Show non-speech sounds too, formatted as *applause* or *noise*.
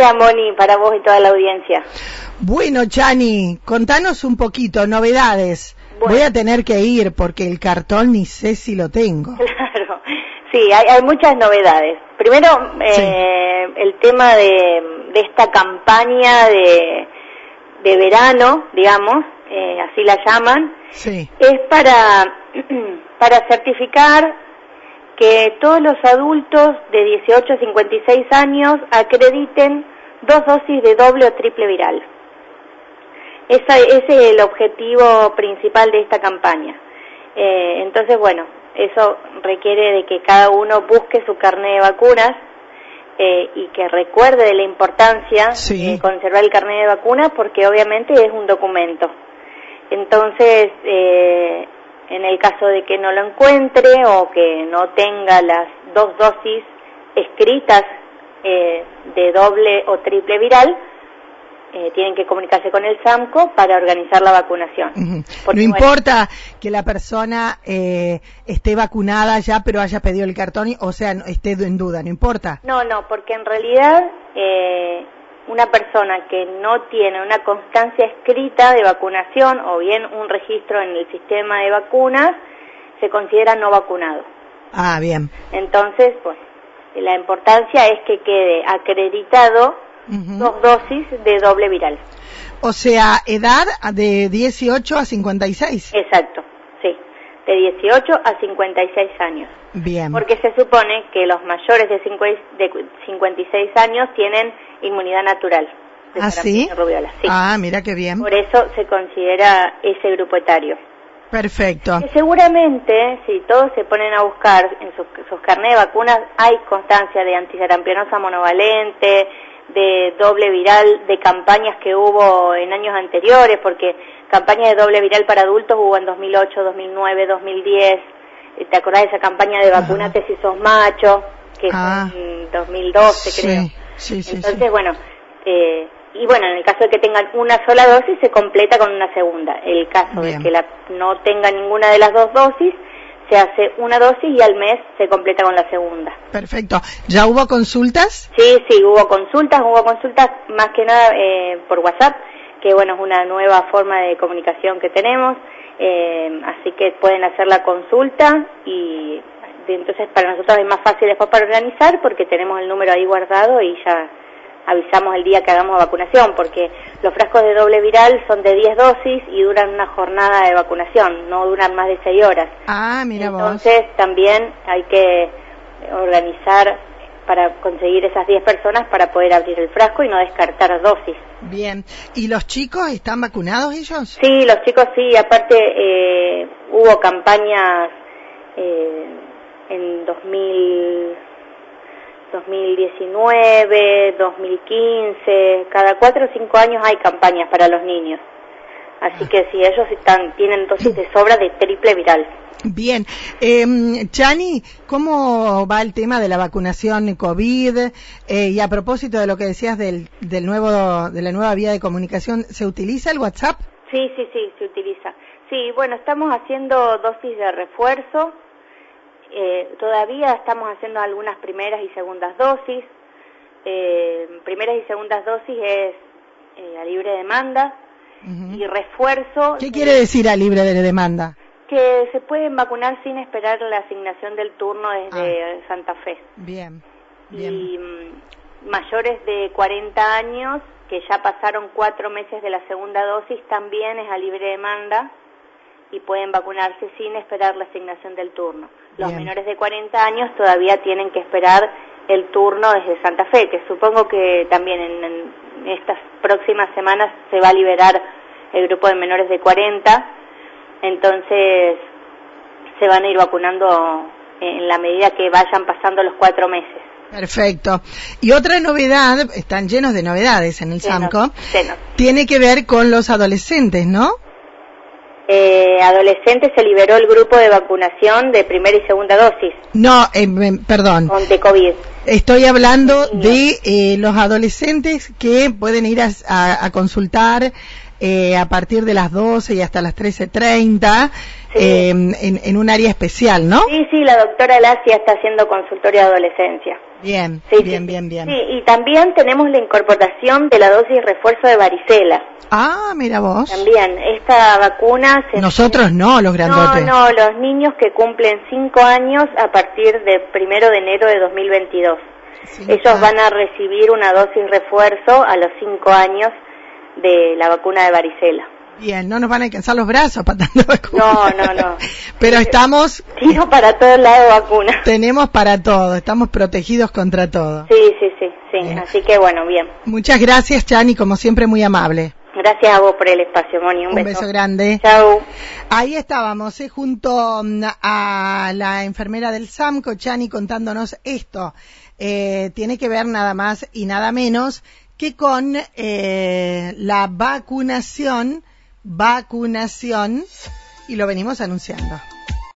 día, Moni, para vos y toda la audiencia. Bueno, Chani, contanos un poquito, novedades. Voy a tener que ir porque el cartón ni sé si lo tengo. *laughs* Claro, sí, hay, muchas novedades. Primero, eh, el tema de, esta campaña de, de verano, digamos, eh, así la llaman, sí. es para, *clears throat* para certificar que todos los adultos de 18 a 56 años acrediten dos dosis de doble o triple viral. ese es el objetivo principal de esta campaña. Eh, entonces, bueno, eso requiere de que cada uno busque su carnet de vacunas eh, y que recuerde de la importancia de conservar el carnet de vacunas porque obviamente es un documento. Entonces, eh, en el caso de que no lo encuentre o que no tenga las dos dosis escritas eh, de doble o triple viral, eh, tienen que comunicarse con el SAMCO para organizar la vacunación. no importa que la persona eh, esté vacunada ya, pero haya pedido el cartón, o sea, esté en duda, no importa. No, no, porque en realidad eh, una persona que no tiene una constancia escrita de vacunación o bien un registro en el sistema de vacunas, se considera no vacunado. Ah, bien. Entonces, pues, la importancia es que quede acreditado dos dosis de doble viral. O sea, edad de 18 a 56. Exacto, de 18 a 56 años. Bien. Porque se supone que los mayores de, 56 años tienen inmunidad natural. ¿Ah, sí? Ah, mira qué bien. Por eso se considera ese grupo etario. Perfecto. seguramente, si todos se ponen a buscar en sus, sus carnet de vacunas, hay constancia de antisarampionosa monovalente, de doble viral, de campañas que hubo en años anteriores, porque campaña de doble viral para adultos hubo en 2008, 2009, 2010 eh, ¿Te acordás de esa campaña de vacunate si sos macho? Que ah. fue en 2012, creo. Sí, sí, Entonces, bueno, eh, y bueno, en el caso de que tengan una sola dosis, se completa con una segunda. El caso de que la, no tenga ninguna de las dos dosis, se hace una dosis y al mes se completa con la segunda. Perfecto. ¿Ya hubo consultas? Sí, sí, hubo consultas, hubo consultas más que nada eh, por WhatsApp, que bueno, es una nueva forma de comunicación que tenemos. Eh, así que pueden hacer la consulta y entonces para nosotros es más fácil después para organizar porque tenemos el número ahí guardado y ya avisamos el día que hagamos vacunación porque los frascos de doble viral son de 10 dosis y duran una jornada de vacunación, no duran más de 6 horas. Ah, mira Entonces también hay que organizar para conseguir esas 10 personas para poder abrir el frasco y no descartar dosis. Bien. ¿Y los chicos están vacunados ellos? Sí, los chicos sí. Aparte, eh, hubo campañas eh, en 2000, 2019, 2015. Cada 4 o 5 años hay campañas para los niños. Así que si ellos están, tienen dosis de sobra de triple viral. Bien. Eh, Chani, ¿cómo va el tema de la vacunación COVID? Eh, y a propósito de lo que decías del, del nuevo, de la nueva vía de comunicación, ¿se utiliza el WhatsApp? Sí, sí, sí, se utiliza. Sí, bueno, estamos haciendo dosis de refuerzo. Eh, todavía estamos haciendo algunas primeras y segundas dosis. Eh, primeras y segundas dosis es eh, a libre demanda y refuerzo. ¿Qué quiere decir a libre de demanda? que se pueden vacunar sin esperar la asignación del turno desde ah. Santa Fe. Bien, Y mm, mayores de 40 años que ya pasaron cuatro meses de la segunda dosis también es a libre demanda y pueden vacunarse sin esperar la asignación del turno. Los menores de 40 años todavía tienen que esperar el turno desde Santa Fe, que supongo que también en, en estas próximas semanas se va a liberar el grupo de menores de 40 entonces se van a ir vacunando en la medida que vayan pasando los cuatro meses. Perfecto. Y otra novedad, están llenos de novedades en el SAMCO, tiene que ver con los adolescentes, ¿no? Eh, adolescentes se liberó el grupo de vacunación de primera y segunda dosis. No, eh, perdón. De COVID. Estoy hablando de eh, los adolescentes que pueden ir a consultar eh, a partir de las 12 y hasta las 13.30 eh, en, en un área especial, ¿no? Sí, sí, la doctora Lacia está haciendo consultorio de adolescencia. Bien, bien, bien, bien. Sí, y también tenemos la incorporación de la dosis refuerzo de varicela. Ah, mira vos. También, esta vacuna... Se Nosotros no, los grandotes. No, no, los niños que cumplen 5 años a partir de primero de enero de 2022. Ellos van a recibir una dosis refuerzo a los 5 años de la vacuna de varicela. Bien, no nos van a alcanzar los brazos para tanta vacuna. No, no, no. *laughs* Pero estamos... Tiro para todos lados vacuna. Tenemos para todo, estamos protegidos contra todo. Sí, sí, sí, sí. Así que bueno, bien. Muchas gracias, Chani, como siempre muy amable. Gracias a vos por el espacio, Moni. Un, Un beso. grande. Chau. Ahí estábamos, eh, junto mm, a la enfermera del SAMCO, Chani, contándonos esto. Eh, tiene que ver nada más y nada menos que con eh, la vacunación, vacunación, y lo venimos anunciando.